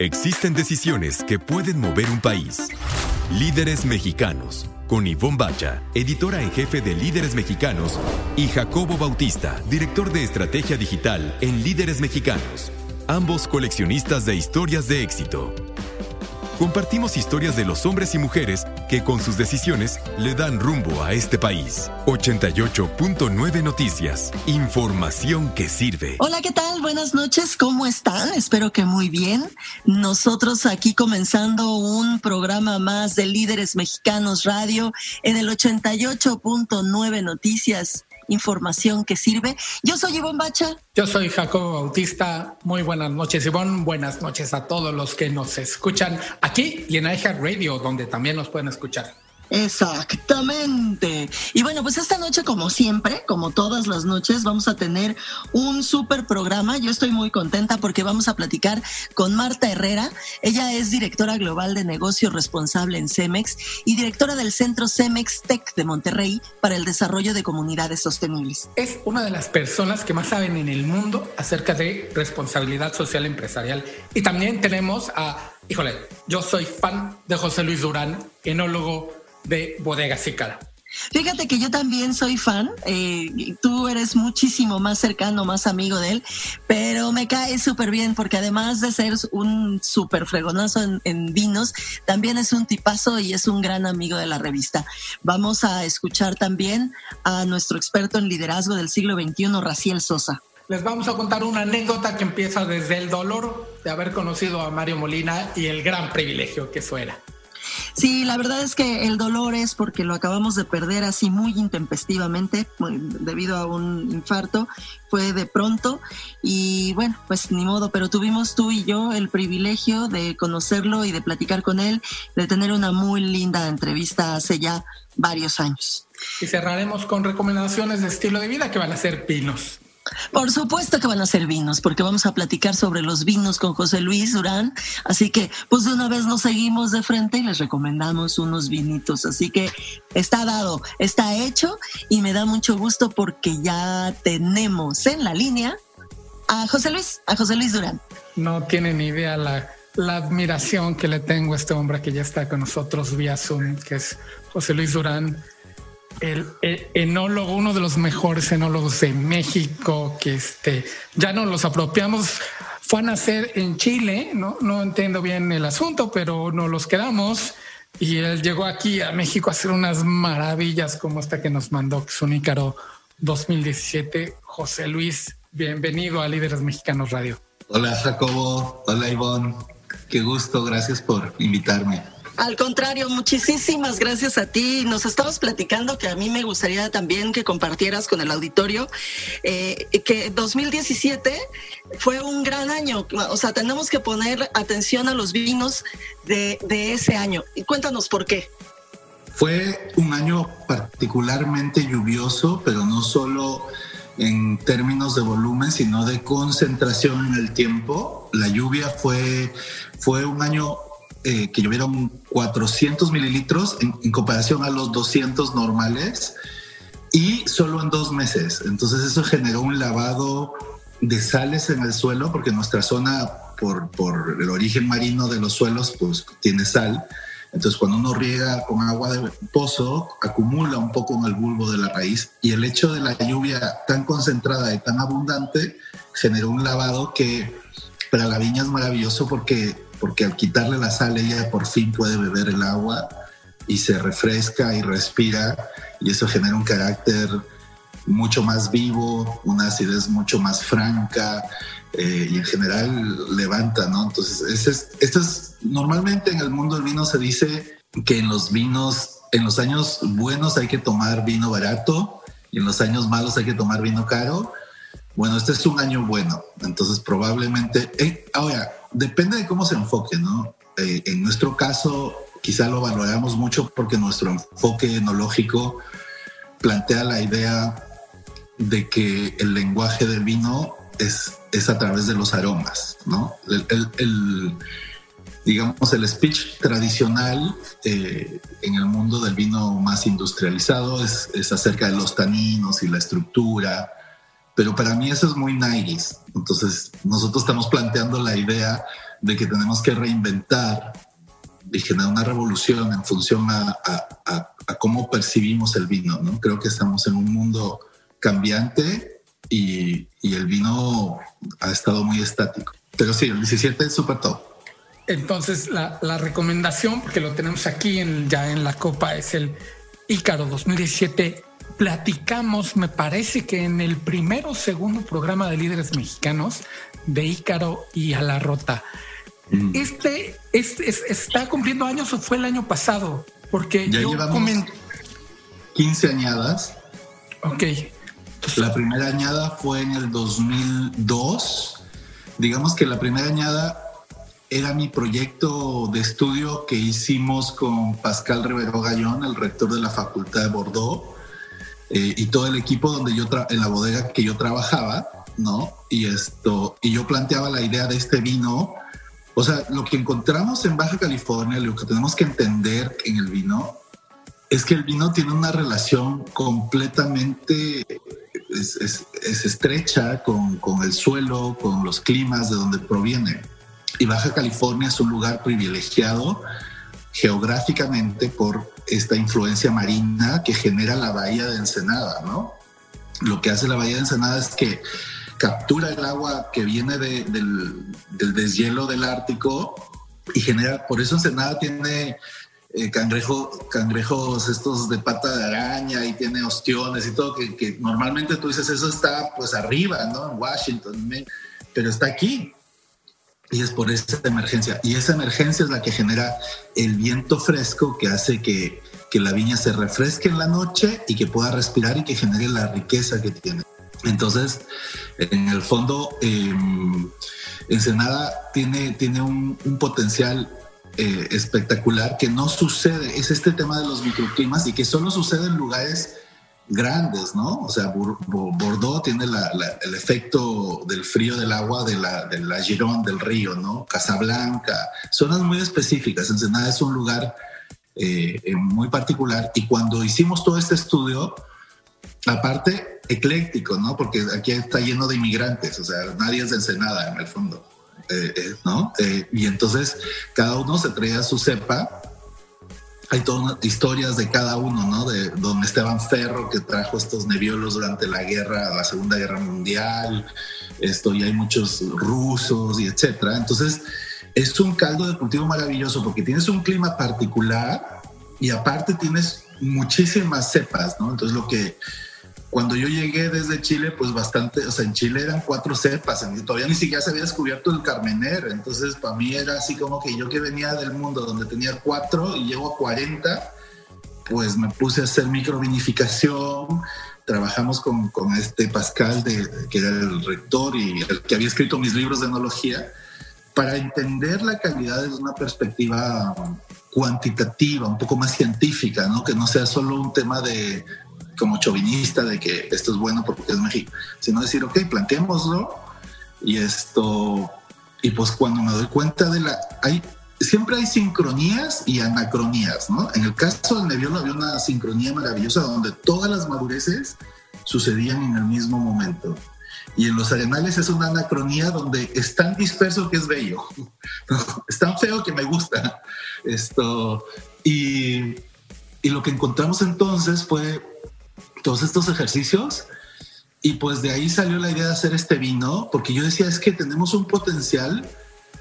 Existen decisiones que pueden mover un país. Líderes mexicanos, con Ivonne Bacha, editora en jefe de Líderes Mexicanos, y Jacobo Bautista, director de estrategia digital en Líderes Mexicanos, ambos coleccionistas de historias de éxito. Compartimos historias de los hombres y mujeres que con sus decisiones le dan rumbo a este país. 88.9 Noticias. Información que sirve. Hola, ¿qué tal? Buenas noches. ¿Cómo están? Espero que muy bien. Nosotros aquí comenzando un programa más de Líderes Mexicanos Radio en el 88.9 Noticias información que sirve. Yo soy Ivonne Bacha. Yo soy Jacobo Bautista. Muy buenas noches, Ivonne. Buenas noches a todos los que nos escuchan aquí y en iHeart Radio, donde también nos pueden escuchar. Exactamente. Y bueno, pues esta noche, como siempre, como todas las noches, vamos a tener un súper programa. Yo estoy muy contenta porque vamos a platicar con Marta Herrera. Ella es directora global de negocio responsable en Cemex y directora del Centro Cemex Tech de Monterrey para el desarrollo de comunidades sostenibles. Es una de las personas que más saben en el mundo acerca de responsabilidad social empresarial. Y también tenemos a, híjole, yo soy fan de José Luis Durán, enólogo de Bodega Cícara. Fíjate que yo también soy fan, eh, tú eres muchísimo más cercano, más amigo de él, pero me cae súper bien porque además de ser un súper fregonazo en, en, vinos, también es un tipazo y es un gran amigo de la revista. Vamos a escuchar también a nuestro experto en liderazgo del siglo XXI, Raciel Sosa. Les vamos a contar una anécdota que empieza desde el dolor de haber conocido a Mario Molina y el gran privilegio que eso era. Sí, la verdad es que el dolor es porque lo acabamos de perder así muy intempestivamente debido a un infarto. Fue de pronto y bueno, pues ni modo, pero tuvimos tú y yo el privilegio de conocerlo y de platicar con él, de tener una muy linda entrevista hace ya varios años. Y cerraremos con recomendaciones de estilo de vida que van a ser pinos. Por supuesto que van a ser vinos, porque vamos a platicar sobre los vinos con José Luis Durán. Así que, pues de una vez nos seguimos de frente y les recomendamos unos vinitos. Así que está dado, está hecho y me da mucho gusto porque ya tenemos en la línea a José Luis, a José Luis Durán. No tienen ni idea la, la admiración que le tengo a este hombre que ya está con nosotros vía Zoom, que es José Luis Durán el, enólogo, uno de los mejores enólogos de México, que este, ya no los apropiamos. Fue a nacer en Chile, no, no entiendo bien el asunto, pero no los quedamos. Y él llegó aquí a México a hacer unas maravillas como esta que nos mandó, que es un Ícaro 2017. José Luis, bienvenido a Líderes Mexicanos Radio. Hola Jacobo, hola Ivonne, qué gusto, gracias por invitarme. Al contrario, muchísimas gracias a ti. Nos estabas platicando que a mí me gustaría también que compartieras con el auditorio eh, que 2017 fue un gran año. O sea, tenemos que poner atención a los vinos de, de ese año. Y cuéntanos por qué. Fue un año particularmente lluvioso, pero no solo en términos de volumen, sino de concentración en el tiempo. La lluvia fue, fue un año eh, que llovieron 400 mililitros en, comparación a los 200 normales y solo en dos meses. Entonces eso generó un lavado de sales en el suelo porque nuestra zona, por, por el origen marino de los suelos, pues tiene sal. Entonces, cuando uno riega con agua de pozo, acumula un poco en el bulbo de la raíz y el hecho de la lluvia tan concentrada y tan abundante generó un lavado que para la viña es maravilloso porque porque al quitarle la sal ella por fin puede beber el agua y se refresca y respira y eso genera un carácter mucho más vivo, una acidez mucho más franca eh, y en general levanta, ¿no? Entonces, esto es, normalmente en el mundo del vino se dice que en los vinos, en los años buenos hay que tomar vino barato y en los años malos hay que tomar vino caro. Bueno, este es un año bueno, entonces probablemente, eh, ahora, depende de cómo se enfoque, ¿no? Eh, en nuestro caso, quizá lo valoramos mucho porque nuestro enfoque enológico plantea la idea de que el lenguaje del vino es, es a través de los aromas, ¿no? El, digamos, el speech tradicional eh, en el mundo del vino más industrializado es, es, acerca de los taninos y la estructura pero para mí eso es muy nice. Entonces, nosotros estamos planteando la idea de que tenemos que reinventar y una revolución en función a, cómo percibimos el vino. ¿no? Creo que estamos en un mundo cambiante y, el vino ha estado muy estático. Pero sí, el 17 es súper top. Entonces, la, recomendación, porque lo tenemos aquí en, ya en la copa, es el Ícaro 2017. Platicamos, me parece que en el primero o segundo programa de líderes mexicanos de Ícaro y a la Rota. Mm. Este, este está cumpliendo años o fue el año pasado, porque ya yo llevamos 15 añadas. Ok. La primera añada fue en el 2002. Digamos que la primera añada era mi proyecto de estudio que hicimos con Pascal Rivero Gallón, el rector de la Facultad de Bordeaux, eh, y todo el equipo donde yo en la bodega que yo trabajaba, ¿no? Y esto, y yo planteaba la idea de este vino. O sea, lo que encontramos en Baja California, lo que tenemos que entender en el vino, es que el vino tiene una relación completamente es, estrecha con, con, el suelo, con los climas de donde proviene. Y Baja California es un lugar privilegiado geográficamente por esta influencia marina que genera la bahía de Ensenada, ¿no? Lo que hace la bahía de Ensenada es que captura el agua que viene del, del, deshielo del Ártico y genera, por eso Ensenada tiene eh, cangrejo, cangrejos estos de pata de araña y tiene ostiones y todo, que, que, normalmente tú dices eso está pues arriba, ¿no? En Washington, pero está aquí. Y es por esa emergencia. Y esa emergencia es la que genera el viento fresco que hace que, que la viña se refresque en la noche y que pueda respirar y que genere la riqueza que tiene. Entonces, en el fondo, eh, Ensenada tiene, tiene un, potencial eh, espectacular que no sucede, es este tema de los microclimas y que solo sucede en lugares grandes, ¿no? O sea, Bordeaux tiene el efecto del frío del agua de la, de la Gironde del río, ¿no? Casablanca, zonas muy específicas. Ensenada es un lugar eh, eh, muy particular y cuando hicimos todo este estudio, aparte ecléctico, ¿no? Porque aquí está lleno de inmigrantes, o sea, nadie es de Ensenada en el fondo, eh, ¿no? y entonces cada uno se traía su cepa hay todas historias de cada uno, ¿no? De don Esteban Ferro, que trajo estos neviolos durante la guerra, la Segunda Guerra Mundial, esto, y hay muchos rusos y etcétera. Entonces, es un caldo de cultivo maravilloso porque tienes un clima particular y aparte tienes muchísimas cepas, ¿no? Entonces, lo que cuando yo llegué desde Chile, pues bastante, o sea, en Chile eran cuatro cepas, todavía ni siquiera se había descubierto el Carmener, entonces para mí era así como que yo que venía del mundo donde tenía cuatro y llego a 40, pues me puse a hacer microvinificación, trabajamos con, con este Pascal, de, que era el rector y el que había escrito mis libros de enología, para entender la calidad desde una perspectiva cuantitativa, un poco más científica, ¿no? que no sea solo un tema de como chauvinista de que esto es bueno porque es México, sino decir, ok, planteémoslo y esto, y pues cuando me doy cuenta de la, hay, siempre hay sincronías y anacronías, ¿no? En el caso del Nebbiolo había una sincronía maravillosa donde todas las madureces sucedían en el mismo momento. Y en los arenales es una anacronía donde es tan disperso que es bello. Es tan feo que me gusta. Esto. Y, y lo que encontramos entonces fue todos estos ejercicios y pues de ahí salió la idea de hacer este vino, porque yo decía, es que tenemos un potencial,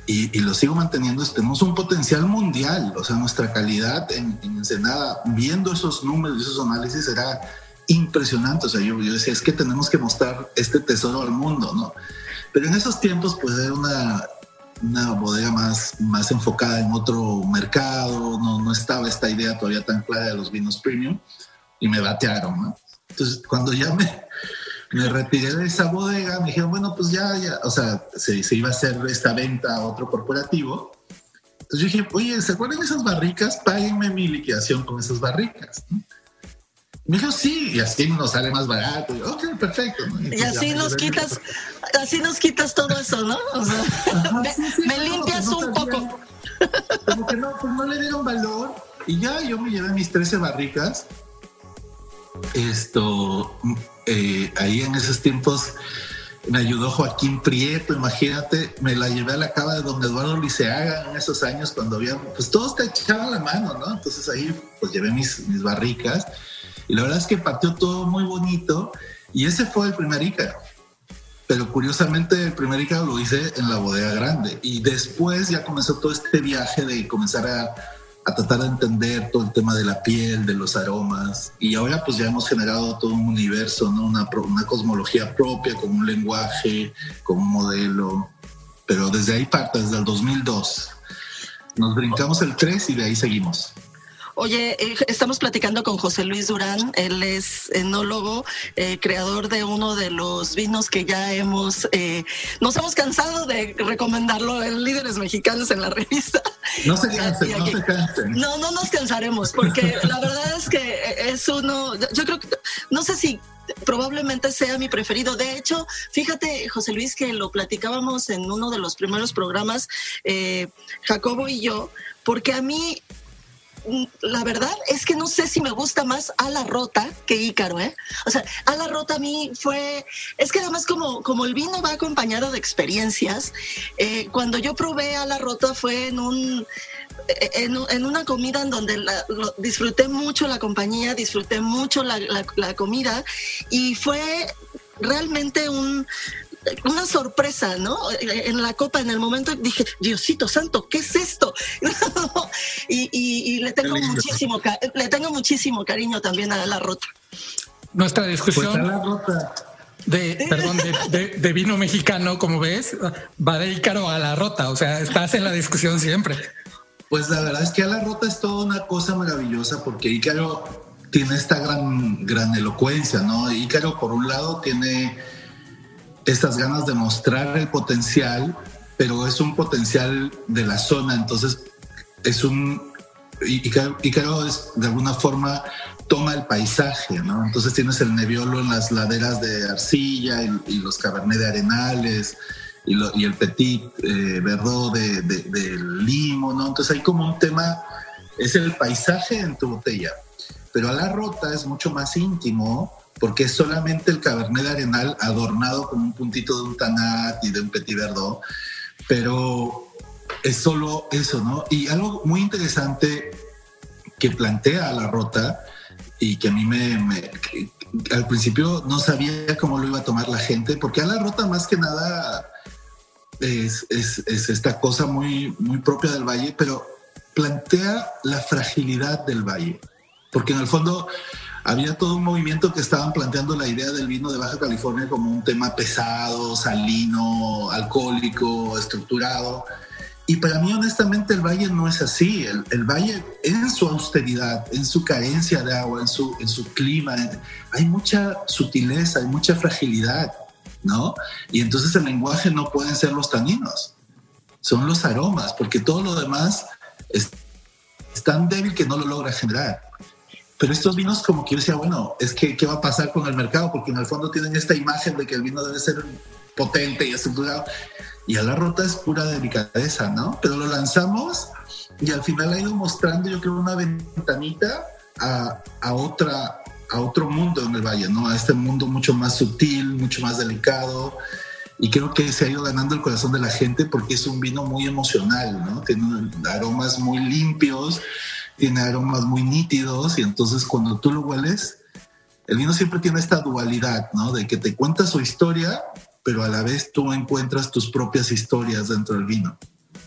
y, lo sigo manteniendo, tenemos un potencial mundial, o sea, nuestra calidad en, en Ensenada, viendo esos números y esos análisis, era impresionante, o sea, yo, yo decía, es que tenemos que mostrar este tesoro al mundo, ¿no? Pero en esos tiempos, pues era una, una bodega más, más enfocada en otro mercado, no, no estaba esta idea todavía tan clara de los vinos premium, y me batearon, ¿no? Entonces, cuando ya me, me retiré de esa bodega, me dijeron, bueno, pues ya, ya, o sea, se, se iba a hacer esta venta a otro corporativo. Entonces yo dije, oye, ¿se acuerdan de esas barricas? Páguenme mi liquidación con esas barricas. Me dijo, sí, y así nos sale más barato. ok, perfecto. Y, así nos quitas, así nos quitas todo eso, ¿no? O sea, me, limpias un poco. Como que no, pues no le dieron valor. Y ya yo me llevé mis 13 barricas esto, eh, ahí en esos tiempos me ayudó Joaquín Prieto, imagínate, me la llevé a la cava de don Eduardo Liceaga en esos años cuando había, pues todos te echaban la mano, ¿no? Entonces ahí pues llevé mis, mis barricas y la verdad es que partió todo muy bonito y ese fue el primer Ícaro. Pero curiosamente el primer Ícaro lo hice en la bodega grande y después ya comenzó todo este viaje de comenzar a a tratar de entender todo el tema de la piel, de los aromas. Y ahora pues ya hemos generado todo un universo, ¿no? una, una cosmología propia, con un lenguaje, con un modelo. Pero desde ahí parte, desde el 2002. Nos brincamos el 3 y de ahí seguimos. Oye, eh, estamos platicando con José Luis Durán, él es enólogo, eh, creador de uno de los vinos que ya hemos, eh, nos hemos cansado de recomendarlo en Líderes Mexicanos en la revista. No se cansen, no se cansen. No, no nos cansaremos, porque la verdad es que es uno, yo creo que, no sé si probablemente sea mi preferido. De hecho, fíjate, José Luis, que lo platicábamos en uno de los primeros programas, Jacobo y yo, porque a mí la verdad es que no sé si me gusta más a la rota que Ícaro, ¿eh? O sea, a la rota a mí fue, es que además como, como el vino va acompañado de experiencias, eh, cuando yo probé a la rota fue en un, en, una comida en donde disfruté mucho la compañía, disfruté mucho la, la comida y fue realmente un, una sorpresa, ¿no? En la copa, en el momento dije, Diosito Santo, ¿qué es esto? y, le tengo muchísimo, le tengo muchísimo cariño también a la rota. Nuestra discusión. Pues la rota. De, perdón, de, vino mexicano, como ves, va de Ícaro a la rota, o sea, estás en la discusión siempre. Pues la verdad es que a la rota es toda una cosa maravillosa porque Ícaro tiene esta gran, gran elocuencia, ¿no? Ícaro, por un lado, tiene estas ganas de mostrar el potencial, pero es un potencial de la zona, entonces es un... Y, creo es de alguna forma toma el paisaje, ¿no? Entonces tienes el neviolo en las laderas de arcilla y, los cabernet de arenales y, el petit eh, verdot de, de, limo, ¿no? Entonces hay como un tema, es el paisaje en tu botella, pero a la rota es mucho más íntimo porque es solamente el Cabernet Arenal adornado con un puntito de un Tanat y de un Petit Verdot, pero es solo eso, ¿no? Y algo muy interesante que plantea la rota y que a mí me, al principio no sabía cómo lo iba a tomar la gente, porque a la rota más que nada es, es, es esta cosa muy, muy propia del valle, pero plantea la fragilidad del valle, porque en el fondo había todo un movimiento que estaban planteando la idea del vino de Baja California como un tema pesado, salino, alcohólico, estructurado. Y para mí, honestamente, el valle no es así. El, valle, en su austeridad, en su carencia de agua, en su, en su clima, hay mucha sutileza, hay mucha fragilidad, ¿no? Y entonces el lenguaje no pueden ser los taninos, son los aromas, porque todo lo demás es tan débil que no lo logra generar. Pero estos vinos como que yo decía, bueno, es que ¿qué va a pasar con el mercado? Porque en el fondo tienen esta imagen de que el vino debe ser potente y estructurado. Y a la rota es pura delicadeza, ¿no? Pero lo lanzamos y al final ha ido mostrando, yo creo, una ventanita a, a, otra, a otro mundo en el valle, ¿no? A este mundo mucho más sutil, mucho más delicado. Y creo que se ha ido ganando el corazón de la gente porque es un vino muy emocional, ¿no? Tiene aromas muy limpios, tiene aromas muy nítidos y entonces cuando tú lo hueles, el vino siempre tiene esta dualidad, ¿no? De que te cuenta su historia, pero a la vez tú encuentras tus propias historias dentro del vino,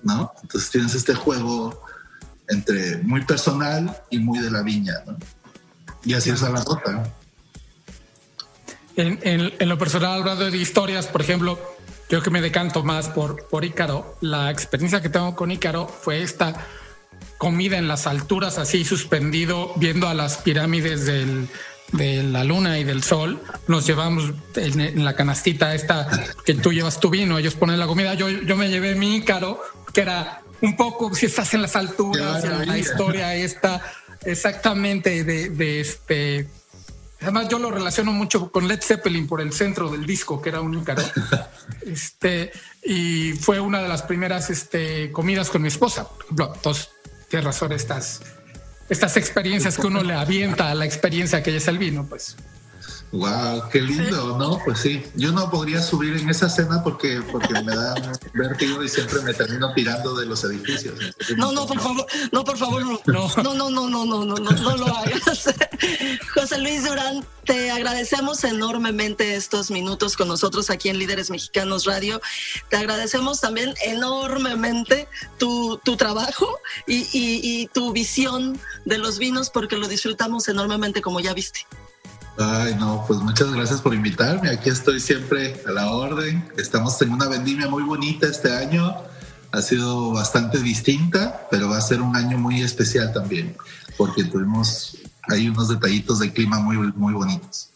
¿no? Entonces tienes este juego entre muy personal y muy de la viña, ¿no? Y así es a la rota. En, en, lo personal, hablando de historias, por ejemplo, yo que me decanto más por, por Ícaro, la experiencia que tengo con Ícaro fue esta comida en las alturas, así suspendido, viendo a las pirámides del, de la luna y del sol. Nos llevamos en, la canastita esta que tú llevas tu vino, ellos ponen la comida. Yo, yo me llevé mi caro, que era un poco si estás en las alturas, la historia esta exactamente de, de este. Además, yo lo relaciono mucho con Led Zeppelin por el centro del disco, que era un Ícaro. Este, y fue una de las primeras este, comidas con mi esposa. Entonces, tienes razón, estás, estas experiencias que uno le avienta a la experiencia que es el vino, pues. Wow, qué lindo, ¿no? Pues sí, yo no podría subir en esa cena porque, porque me da vértigo y siempre me termino tirando de los edificios. No, no, por favor, no, por favor, no, no, no, no, no, no, no, no, no lo hagas. José Luis Durán, te agradecemos enormemente estos minutos con nosotros aquí en Líderes Mexicanos Radio. Te agradecemos también enormemente tu, tu trabajo y, y, y tu visión de los vinos porque lo disfrutamos enormemente como ya viste. Ay, no, pues muchas gracias por invitarme. Aquí estoy siempre a la orden. Estamos en una vendimia muy bonita este año. Ha sido bastante distinta, pero va a ser un año muy especial también, porque tuvimos hay unos detallitos de clima muy, muy bonitos.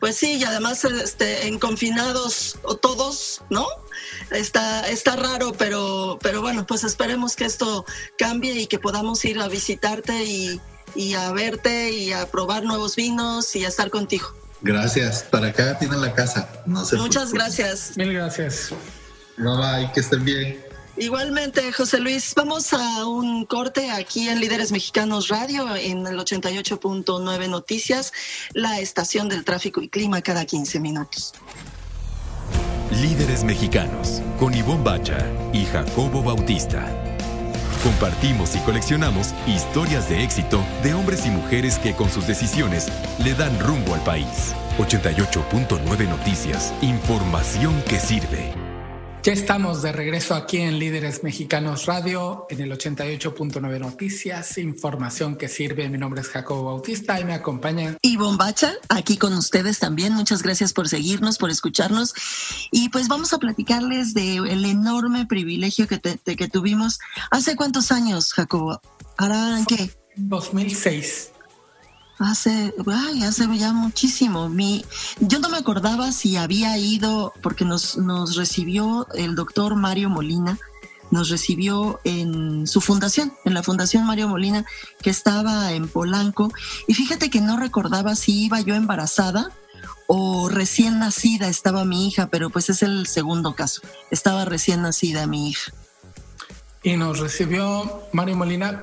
Pues sí, y además este, en confinados todos, ¿no? Está, está raro, pero, pero bueno, pues esperemos que esto cambie y que podamos ir a visitarte y, y a verte y a probar nuevos vinos y a estar contigo. Gracias. Para acá tienen la casa. No sé Muchas gracias. Mil gracias. Bye bye, que estén bien. Igualmente, José Luis, vamos a un corte aquí en Líderes Mexicanos Radio en el 88.9 Noticias, la estación del tráfico y clima cada 15 minutos. Líderes Mexicanos con Ivonne Bacha y Jacobo Bautista. Compartimos y coleccionamos historias de éxito de hombres y mujeres que con sus decisiones le dan rumbo al país. 88.9 Noticias, información que sirve. Ya estamos de regreso aquí en Líderes Mexicanos Radio, en el 88.9 Noticias, información que sirve. Mi nombre es Jacobo Bautista y me acompaña Ivonne Bacha, aquí con ustedes también. Muchas gracias por seguirnos, por escucharnos. Y pues vamos a platicarles del enorme privilegio que, te, que tuvimos. ¿Hace cuántos años, Jacobo? ¿Harán qué? 2006 hace, ay, hace ya muchísimo. Mi, yo no me acordaba si había ido, porque nos, nos recibió el doctor Mario Molina, nos recibió en su fundación, en la Fundación Mario Molina, que estaba en Polanco. Y fíjate que no recordaba si iba yo embarazada o recién nacida estaba mi hija, pero pues es el segundo caso. Estaba recién nacida mi hija. Y nos recibió Mario Molina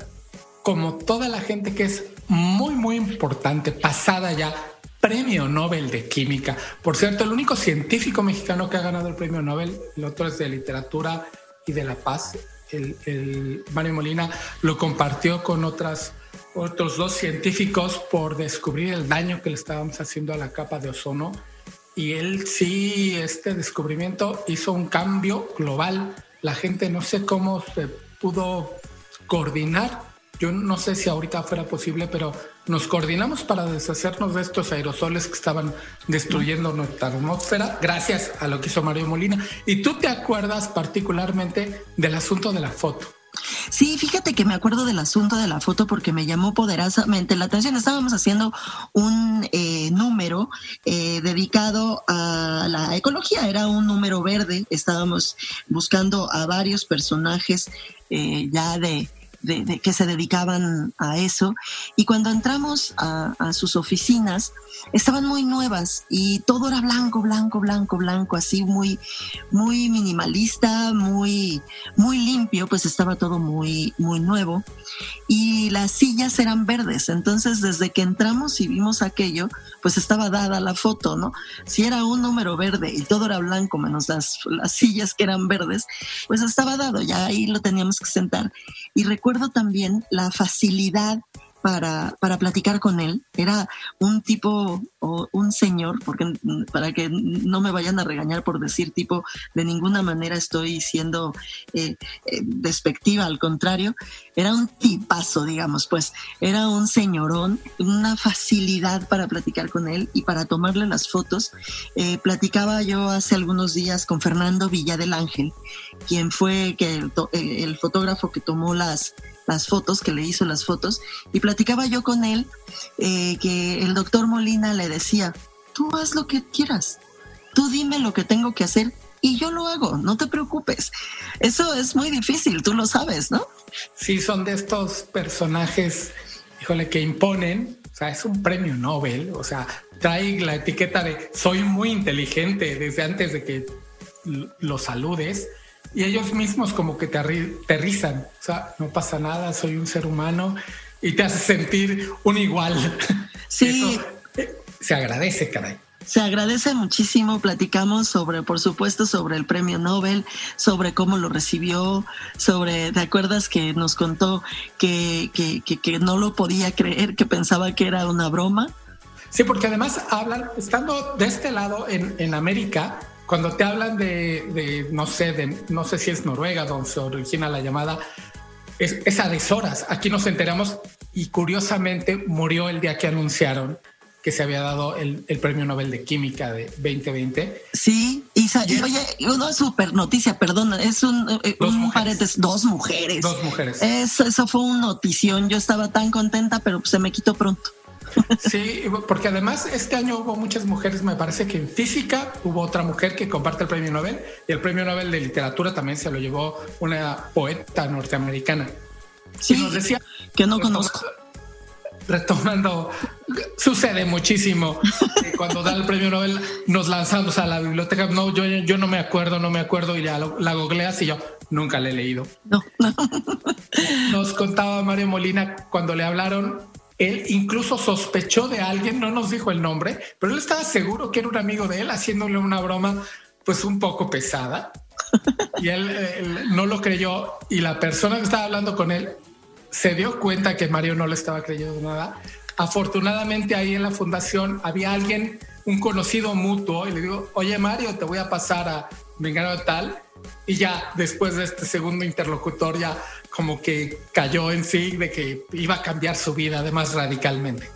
como toda la gente que es muy, muy importante, pasada ya, premio Nobel de Química. Por cierto, el único científico mexicano que ha ganado el premio Nobel, el otro es de Literatura y de la Paz. El, Mario Molina lo compartió con otras, otros dos científicos por descubrir el daño que le estábamos haciendo a la capa de ozono. Y él sí, este descubrimiento hizo un cambio global. La gente no sé cómo se pudo coordinar yo no sé si ahorita fuera posible, pero nos coordinamos para deshacernos de estos aerosoles que estaban destruyendo nuestra atmósfera gracias a lo que hizo Mario Molina. Y tú te acuerdas particularmente del asunto de la foto. Sí, fíjate que me acuerdo del asunto de la foto porque me llamó poderosamente la atención. Estábamos haciendo un eh, número eh, dedicado a la ecología, era un número verde. Estábamos buscando a varios personajes eh, ya de, de, que se dedicaban a eso. Y cuando entramos a, sus oficinas, estaban muy nuevas y todo era blanco, blanco, blanco, blanco, así muy, muy minimalista, muy, muy limpio, pues estaba todo muy, muy nuevo. Y las sillas eran verdes. Entonces, desde que entramos y vimos aquello, pues estaba dada la foto, ¿no? Si era un número verde y todo era blanco, menos las, las sillas que eran verdes, pues estaba dado, ya ahí lo teníamos que sentar. Y recuerdo también la facilidad para, para platicar con él. Era un tipo o un señor, porque para que no me vayan a regañar por decir tipo, de ninguna manera estoy siendo eh, eh, despectiva, al contrario, era un tipazo, digamos, pues era un señorón, una facilidad para platicar con él y para tomarle las fotos. Eh, platicaba yo hace algunos días con Fernando Villa del Ángel, quien fue que el, el fotógrafo que tomó las las fotos, que le hizo las fotos, y platicaba yo con él eh, que el doctor Molina le decía, tú haz lo que quieras, tú dime lo que tengo que hacer y yo lo hago, no te preocupes. Eso es muy difícil, tú lo sabes, ¿no? Sí, son de estos personajes, híjole, que imponen, o sea, es un premio Nobel, o sea, trae la etiqueta de soy muy inteligente desde antes de que lo saludes y ellos mismos como que te aterrizan, o sea, no pasa nada, soy un ser humano y te hace sentir un igual. Sí. Eh, se agradece, caray. Se agradece muchísimo. Platicamos sobre, por supuesto, sobre el premio Nobel, sobre cómo lo recibió, sobre, ¿te acuerdas que nos contó que, que, que, no lo podía creer, que pensaba que era una broma? Sí, porque además hablan, estando de este lado en, en América, cuando te hablan de, de, no sé, de, no sé si es Noruega donde se origina la llamada, es, es a deshoras. Aquí nos enteramos y curiosamente murió el día que anunciaron que se había dado el, premio Nobel de Química de 2020. Sí, y, oye, una super noticia, perdón, es un, eh, dos, mujeres. dos mujeres. Dos mujeres. Eso, eso fue una notición, yo estaba tan contenta, pero se me quitó pronto. Sí, porque además este año hubo muchas mujeres, me parece que en física hubo otra mujer que comparte el premio Nobel y el premio Nobel de literatura también se lo llevó una poeta norteamericana. Sí, nos decía que no conozco retomando, sucede muchísimo. Cuando da el premio Nobel nos lanzamos a la biblioteca. No, yo, yo no me acuerdo, no me acuerdo y ya la googleas y yo nunca le he leído. No, Nos contaba Mario Molina cuando le hablaron. Él incluso sospechó de alguien, no nos dijo el nombre, pero él estaba seguro que era un amigo de él haciéndole una broma pues un poco pesada. Y él, no lo creyó y la persona que estaba hablando con él se dio cuenta que Mario no le estaba creyendo nada. Afortunadamente ahí en la fundación había alguien, un conocido mutuo, y le digo, oye Mario, te voy a pasar a Vengano tal. Y ya después de este segundo interlocutor ya como que cayó en sí de que iba a cambiar su vida además radicalmente.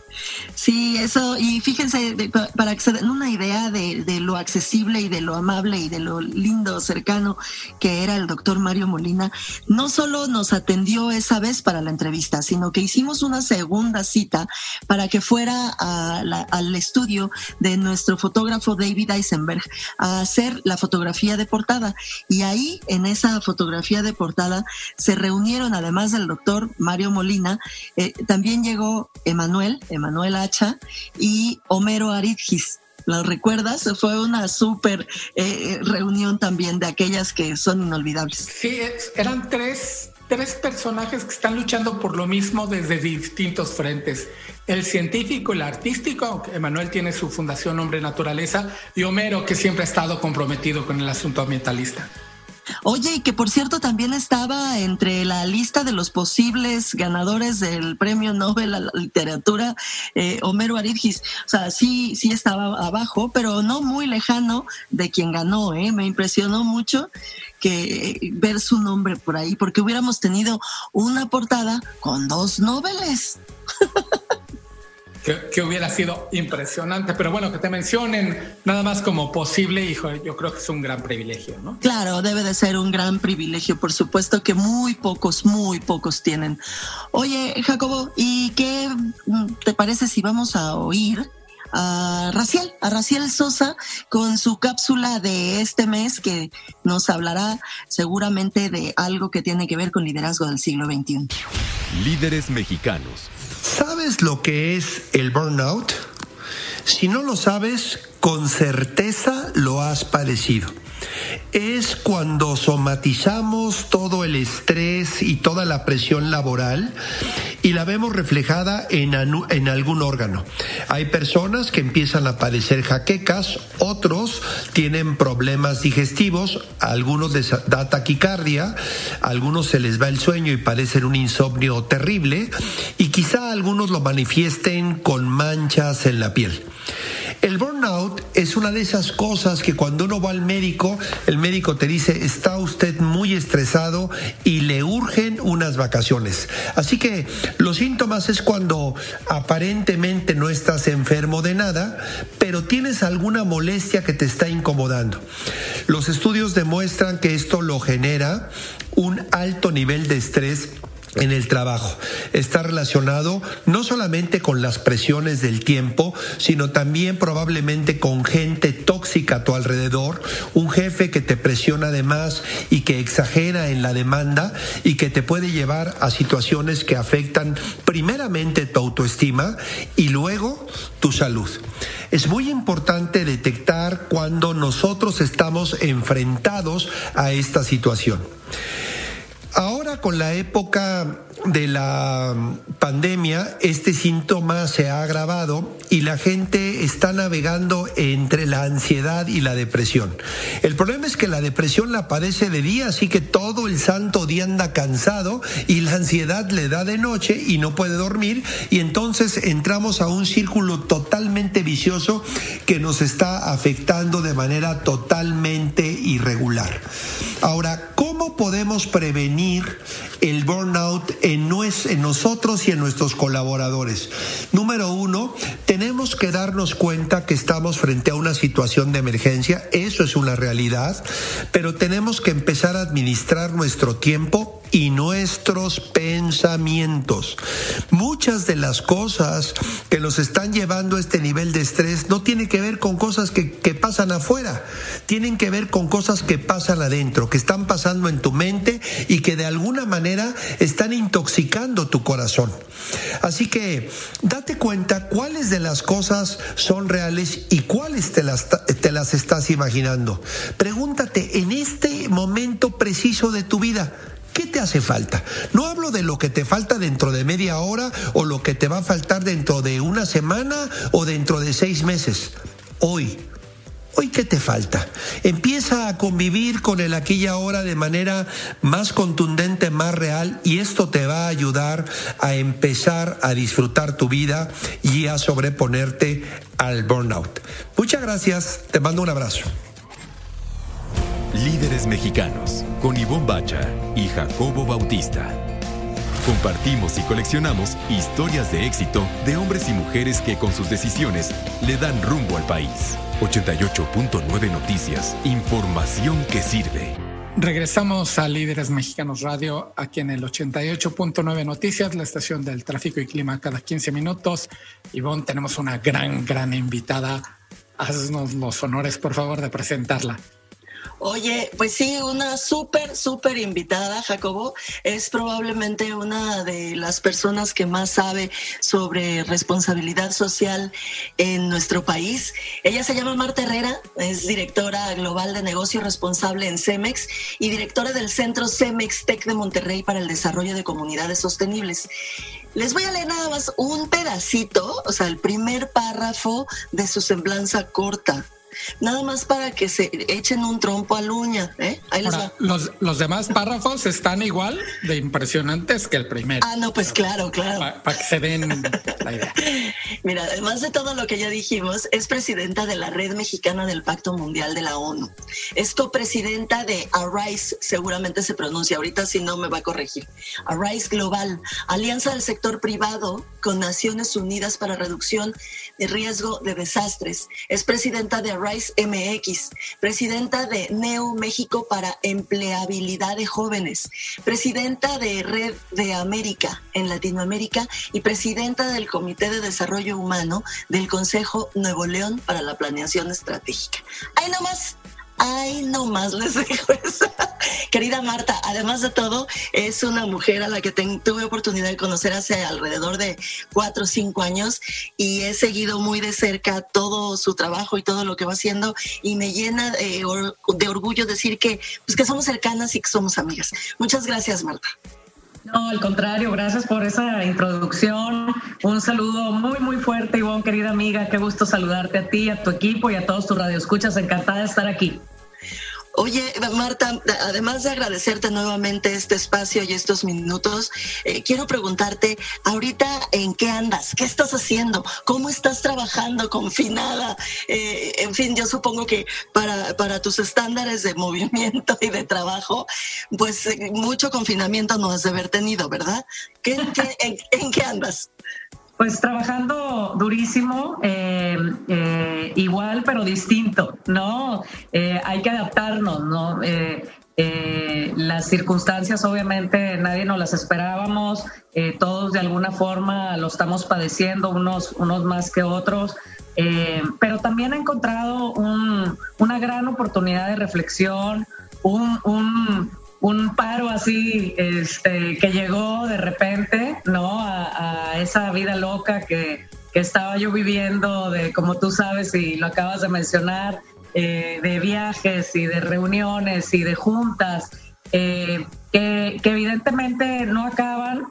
Sí, eso, y fíjense, para que se den una idea de, lo accesible y de lo amable y de lo lindo, cercano que era el doctor Mario Molina, no solo nos atendió esa vez para la entrevista, sino que hicimos una segunda cita para que fuera al estudio de nuestro fotógrafo David Eisenberg a hacer la fotografía de portada. Y ahí, en esa fotografía de portada, se reunieron, además del doctor Mario Molina, eh, también llegó Emanuel, Manuel Hacha y Homero Aridgis. ¿Lo recuerdas? Fue una súper eh, reunión también de aquellas que son inolvidables. Sí, eran tres, tres personajes que están luchando por lo mismo desde distintos frentes. El científico, el artístico, aunque Emanuel tiene su fundación Hombre Naturaleza, y Homero, que siempre ha estado comprometido con el asunto ambientalista. Oye, y que por cierto también estaba entre la lista de los posibles ganadores del premio Nobel a la literatura, eh, Homero Aridgis. O sea, sí, sí estaba abajo, pero no muy lejano de quien ganó, ¿eh? Me impresionó mucho que ver su nombre por ahí, porque hubiéramos tenido una portada con dos Nobeles. que, hubiera sido impresionante. Pero bueno, que te mencionen nada más como posible, hijo, yo creo que es un gran privilegio, ¿no? Claro, debe de ser un gran privilegio, por supuesto que muy pocos, muy pocos tienen. Oye, Jacobo, ¿y qué te parece si vamos a oír? a Raciel, a Raciel Sosa con su cápsula de este mes que nos hablará seguramente de algo que tiene que ver con liderazgo del siglo XXI. Líderes mexicanos ¿Sabes lo que es el burnout? Si no lo sabes, con certeza lo has padecido es cuando somatizamos todo el estrés y toda la presión laboral y la vemos reflejada en, en, algún órgano. Hay personas que empiezan a padecer jaquecas, otros tienen problemas digestivos, algunos les da taquicardia, algunos se les va el sueño y padecen un insomnio terrible y quizá algunos lo manifiesten con manchas en la piel. El burnout es una de esas cosas que cuando uno va al médico, el médico te dice, está usted muy estresado y le urgen unas vacaciones. Así que los síntomas es cuando aparentemente no estás enfermo de nada, pero tienes alguna molestia que te está incomodando. Los estudios demuestran que esto lo genera un alto nivel de estrés en el trabajo. Está relacionado no solamente con las presiones del tiempo, sino también probablemente con gente tóxica a tu alrededor, un jefe que te presiona además y que exagera en la demanda y que te puede llevar a situaciones que afectan primeramente tu autoestima y luego tu salud. Es muy importante detectar cuando nosotros estamos enfrentados a esta situación. Ahora con la época de la pandemia, este síntoma se ha agravado y la gente está navegando entre la ansiedad y la depresión. El problema es que la depresión la padece de día, así que todo el santo día anda cansado y la ansiedad le da de noche y no puede dormir y entonces entramos a un círculo totalmente vicioso que nos está afectando de manera totalmente irregular. Ahora, ¿cómo podemos prevenir el burnout en, en nosotros y en nuestros colaboradores? Número uno, tenemos que darnos cuenta que estamos frente a una situación de emergencia, eso es una realidad, pero tenemos que empezar a administrar nuestro tiempo y nuestros pensamientos. Muchas de las cosas que nos están llevando a este nivel de estrés no tienen que ver con cosas que, que pasan afuera, tienen que ver con cosas que pasan adentro, que están pasando en tu mente y que de alguna manera están intoxicando tu corazón. Así que date cuenta cuáles de las cosas son reales y cuáles te las, te las estás imaginando. Pregúntate en este momento preciso de tu vida, ¿Qué te hace falta? No hablo de lo que te falta dentro de media hora o lo que te va a faltar dentro de una semana o dentro de seis meses. Hoy. Hoy, ¿qué te falta? Empieza a convivir con el aquí y ahora de manera más contundente, más real, y esto te va a ayudar a empezar a disfrutar tu vida y a sobreponerte al burnout. Muchas gracias, te mando un abrazo. Líderes Mexicanos, con Ivonne Bacha y Jacobo Bautista. Compartimos y coleccionamos historias de éxito de hombres y mujeres que con sus decisiones le dan rumbo al país. 88.9 Noticias, información que sirve. Regresamos a Líderes Mexicanos Radio, aquí en el 88.9 Noticias, la estación del tráfico y clima cada 15 minutos. Ivonne, tenemos una gran, gran invitada. Haznos los honores, por favor, de presentarla. Oye, pues sí, una súper, súper invitada, Jacobo. Es probablemente una de las personas que más sabe sobre responsabilidad social en nuestro país. Ella se llama Marta Herrera, es directora global de negocio responsable en CEMEX y directora del Centro CEMEX Tech de Monterrey para el Desarrollo de Comunidades Sostenibles. Les voy a leer nada más un pedacito, o sea, el primer párrafo de su semblanza corta nada más para que se echen un trompo al uña. ¿eh? Los, los demás párrafos están igual de impresionantes que el primero. Ah, no, pues claro, claro. Para, que se den la idea. Mira, además de todo lo que ya dijimos, es presidenta de la Red Mexicana del Pacto Mundial de la ONU. Es copresidenta de ARISE, seguramente se pronuncia, ahorita si no me va a corregir. ARISE Global, Alianza del Sector Privado con Naciones Unidas para Reducción de Riesgo de Desastres. Es presidenta de Rise MX, presidenta de Neo México para Empleabilidad de Jóvenes, presidenta de Red de América en Latinoamérica y presidenta del Comité de Desarrollo Humano del Consejo Nuevo León para la Planeación Estratégica. Ahí nomás. Ay, no más les dejo eso. Querida Marta, además de todo, es una mujer a la que tuve oportunidad de conocer hace alrededor de cuatro o cinco años y he seguido muy de cerca todo su trabajo y todo lo que va haciendo y me llena de, orgullo decir que, pues, que somos cercanas y que somos amigas. Muchas gracias, Marta. No, al contrario, gracias por esa introducción. Un saludo muy, muy fuerte, Ivonne, querida amiga. Qué gusto saludarte a ti, a tu equipo y a todos tus radioescuchas. Encantada de estar aquí. Oye, Marta, además de agradecerte nuevamente este espacio y estos minutos, eh, quiero preguntarte ahorita en qué andas, qué estás haciendo, cómo estás trabajando confinada. Eh, en fin, yo supongo que para, para tus estándares de movimiento y de trabajo, pues eh, mucho confinamiento no has de haber tenido, ¿verdad? en qué andas? Pues trabajando durísimo, eh, eh, igual pero distinto, ¿no? Eh, hay que adaptarnos, ¿no? las circunstancias obviamente nadie nos las esperábamos, todos de alguna forma lo estamos padeciendo, unos, unos más que otros, pero también he encontrado una gran oportunidad de reflexión, un, un un paro así este, que llegó de repente, ¿no? A, esa vida loca que, estaba yo viviendo, de como tú sabes y lo acabas de mencionar, eh, de viajes y de reuniones y de juntas. que, que evidentemente no acaban,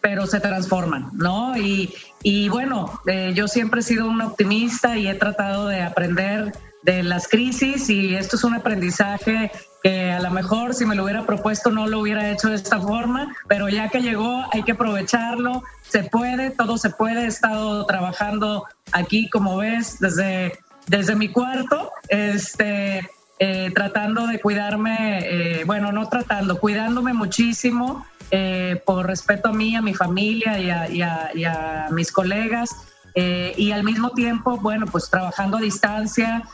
pero se transforman, ¿no? Y, y bueno, eh, yo siempre he sido un optimista y he tratado de aprender de las crisis y esto es un aprendizaje que a lo mejor si me lo hubiera propuesto no lo hubiera hecho de esta forma, pero ya que llegó hay que aprovecharlo, se puede, todo se puede, he estado trabajando aquí como ves desde, desde mi cuarto, este, eh, tratando de cuidarme, eh, bueno, no tratando, cuidándome muchísimo eh, por respeto a mí, a mi familia y a, mis colegas. Y al mismo tiempo, bueno, pues trabajando a distancia,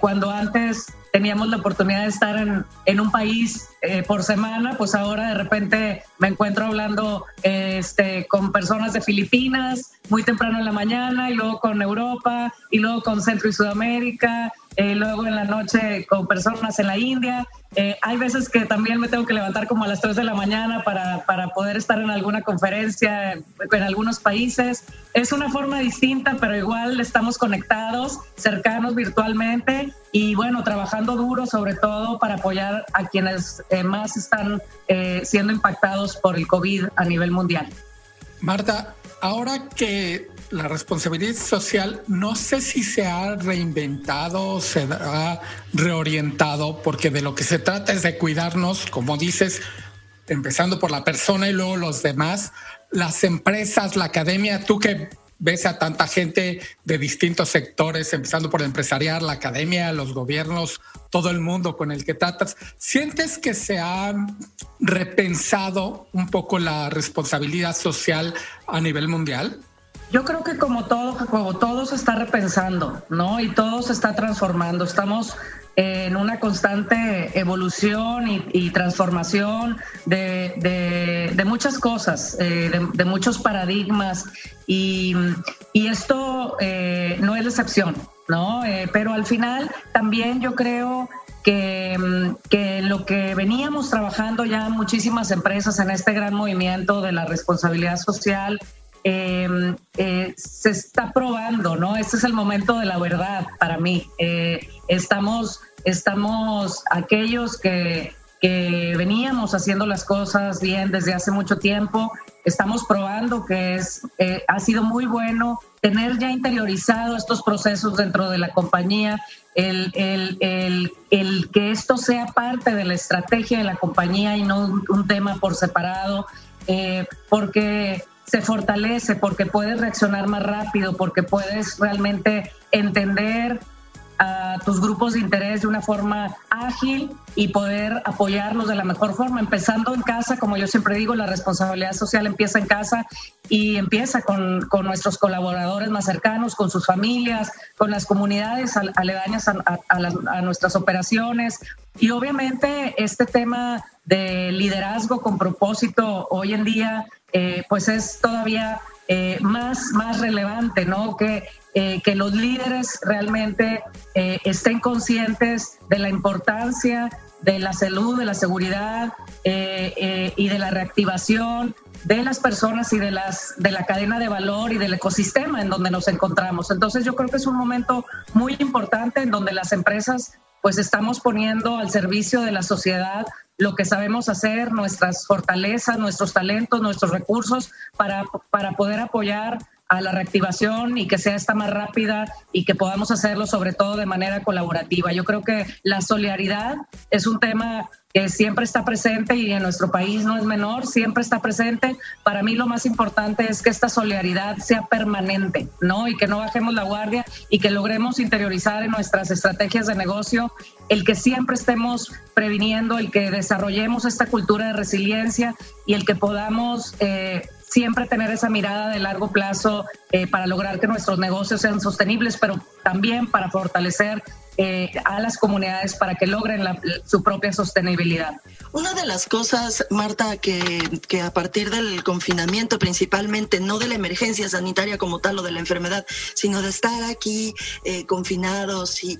cuando antes teníamos la oportunidad de estar en, en un país por semana, pues ahora de repente me encuentro hablando este, con personas de Filipinas muy temprano en la mañana y luego con Europa y luego con Centro y Sudamérica, y luego en la noche con personas en la India eh, hay veces que también me tengo que levantar como a las 3 de la mañana para, para, poder estar en alguna conferencia en algunos países. Es una forma distinta, pero igual estamos conectados, cercanos virtualmente y bueno, trabajando duro sobre todo para apoyar a quienes eh, más están eh, siendo impactados por el COVID a nivel mundial. Marta, ahora que la responsabilidad social no sé si se ha reinventado, se ha reorientado, porque de lo que se trata es de cuidarnos, como dices, empezando por la persona y luego los demás, las empresas, la academia, tú que ves a tanta gente de distintos sectores, empezando por el empresarial, la academia, los gobiernos, todo el mundo con el que tratas, ¿sientes que se ha repensado un poco la responsabilidad social a nivel mundial? Yo creo que como todo, como todo se está repensando, ¿no? Y todo se está transformando. Estamos en una constante evolución y, transformación de, muchas cosas, eh, de, muchos paradigmas y, esto eh, no es la excepción, ¿no? Eh, pero al final también yo creo que, que, lo que veníamos trabajando ya muchísimas empresas en este gran movimiento de la responsabilidad social Em, eh, se está probando, ¿no? Este es el momento de la verdad para mí. Eh, estamos, estamos aquellos que, que veníamos haciendo las cosas bien desde hace mucho tiempo, estamos probando que es, eh, ha sido muy bueno tener ya interiorizado estos procesos dentro de la compañía, el, el, el, el, que esto sea parte de la estrategia de la compañía y no un, tema por separado, porque se fortalece porque puedes reaccionar más rápido, porque puedes realmente entender a tus grupos de interés de una forma ágil y poder apoyarlos de la mejor forma, empezando en casa, como yo siempre digo, la responsabilidad social empieza en casa y empieza con, con nuestros colaboradores más cercanos, con sus familias, con las comunidades aledañas a, a nuestras operaciones. Y obviamente este tema de liderazgo con propósito hoy en día eh, pues es todavía eh, más, más relevante, ¿no? Que, eh, que los líderes realmente estén conscientes de la importancia de la salud, de la seguridad y de la reactivación de las personas y de las de la cadena de valor y del ecosistema en donde nos encontramos. Entonces yo creo que es un momento muy importante en donde las empresas pues estamos poniendo al servicio de la sociedad lo que sabemos hacer, nuestras fortalezas, nuestros talentos, nuestros recursos para, para poder apoyar a la reactivación y que sea esta más rápida y que podamos hacerlo sobre todo de manera colaborativa. Yo creo que la solidaridad es un tema que siempre está presente y en nuestro país no es menor, siempre está presente. Para mí lo más importante es que esta solidaridad sea permanente, ¿no? Y que no bajemos la guardia y que logremos interiorizar en nuestras estrategias de negocio el que siempre estemos previniendo, el que desarrollemos esta cultura de resiliencia y el que podamos eh, siempre tener esa mirada de largo plazo eh, para lograr que nuestros negocios sean sostenibles, pero también para fortalecer eh, a las comunidades para que logren su propia sostenibilidad. Una de las cosas, Marta, que, que, a partir del confinamiento, principalmente, no de la emergencia sanitaria como tal o de la enfermedad, sino de estar aquí eh, confinados y,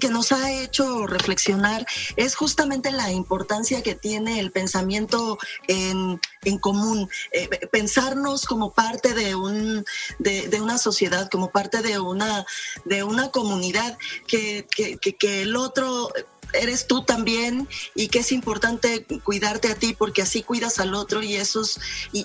que nos ha hecho reflexionar, es justamente la importancia que tiene el pensamiento en, en común, eh, pensarnos como parte de, un, de, de, una sociedad, como parte de una, de una comunidad que que, el otro eres tú también y que es importante cuidarte a ti porque así cuidas al otro y esos y,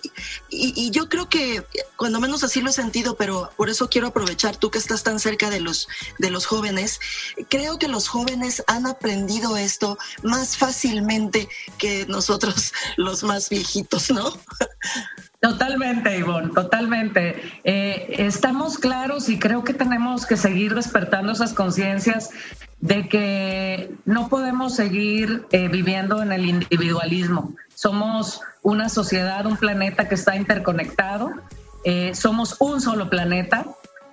y, yo creo que cuando menos así lo he sentido, pero por eso quiero aprovechar tú que estás tan cerca de los de los jóvenes, creo que los jóvenes han aprendido esto más fácilmente que nosotros los más viejitos, ¿no? Totalmente, Ivonne, totalmente. Eh, estamos claros y creo que tenemos que seguir despertando esas conciencias de que no podemos seguir eh, viviendo en el individualismo. Somos una sociedad, un planeta que está interconectado, eh, somos un solo planeta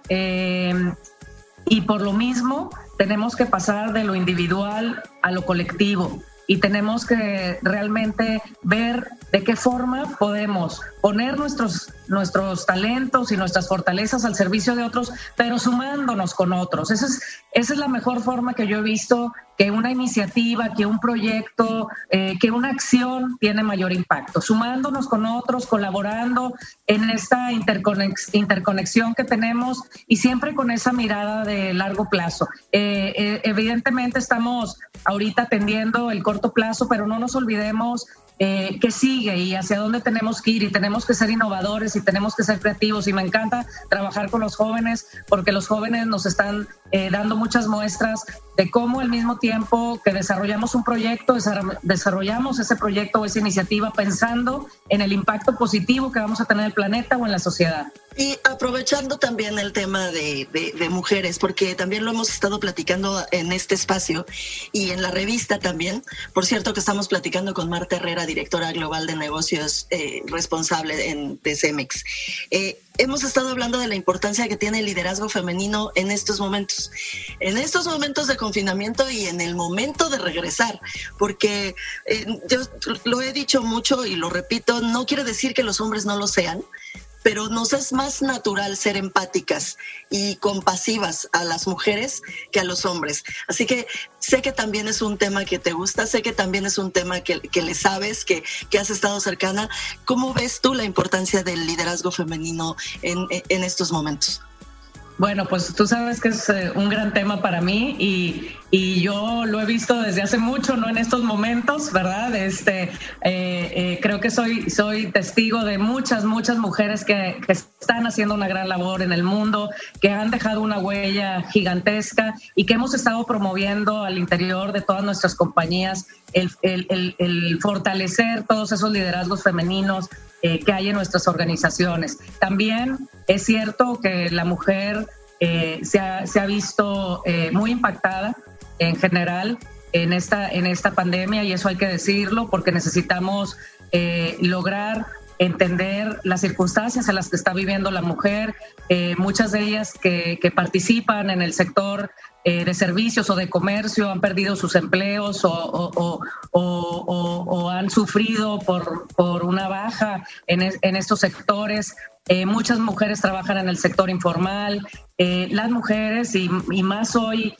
y por lo mismo tenemos que pasar de lo individual a lo colectivo y tenemos que realmente ver de qué forma podemos poner nuestros, nuestros talentos y nuestras fortalezas al servicio de otros, pero sumándonos con otros. Esa es, esa es la mejor forma que yo he visto que una iniciativa, que un proyecto, eh, que una acción tiene mayor impacto, sumándonos con otros, colaborando en esta interconexión que tenemos y siempre con esa mirada de largo plazo. Eh, eh, evidentemente estamos ahorita atendiendo el corto plazo, pero no nos olvidemos eh, que sigue y hacia dónde tenemos que ir y tenemos que ser innovadores y tenemos que ser creativos. Y me encanta trabajar con los jóvenes porque los jóvenes nos están eh, dando muchas muestras de cómo al mismo tiempo que desarrollamos un proyecto, desarrollamos ese proyecto o esa iniciativa pensando en el impacto positivo que vamos a tener en el planeta o en la sociedad. Y aprovechando también el tema de, mujeres, porque también lo hemos estado platicando en este espacio y en la revista también. Por cierto que estamos platicando con Marta Herrera, directora global de negocios eh, responsable en, de Cemex. Eh, hemos estado hablando de la importancia que tiene el liderazgo femenino en estos momentos, en estos momentos de confinamiento y en el momento de regresar, porque eh, yo lo he dicho mucho y lo repito, no quiere decir que los hombres no lo sean, pero nos es más natural ser empáticas y compasivas a las mujeres que a los hombres. Así que sé que también es un tema que te gusta, sé que también es un tema que, le sabes, que, que, has estado cercana. ¿Cómo ves tú la importancia del liderazgo femenino en, en estos momentos? Bueno, pues tú sabes que es eh, un gran tema para mí y, y, yo lo he visto desde hace mucho, no en estos momentos, ¿verdad? Este, eh, eh, creo que soy, soy testigo de muchas, muchas mujeres que, que, están haciendo una gran labor en el mundo, que han dejado una huella gigantesca y que hemos estado promoviendo al interior de todas nuestras compañías el, fortalecer todos esos liderazgos femeninos, eh, que hay en nuestras organizaciones. También es cierto que la mujer eh, se, ha, visto eh, muy impactada en general en esta, en esta pandemia y eso hay que decirlo porque necesitamos lograr entender las circunstancias en las que está viviendo la mujer, muchas de ellas que, que, participan en el sector eh, de servicios o de comercio han perdido sus empleos o, han sufrido por, por una baja en, en estos sectores. Eh, muchas mujeres trabajan en el sector informal. Eh, las mujeres, y, más hoy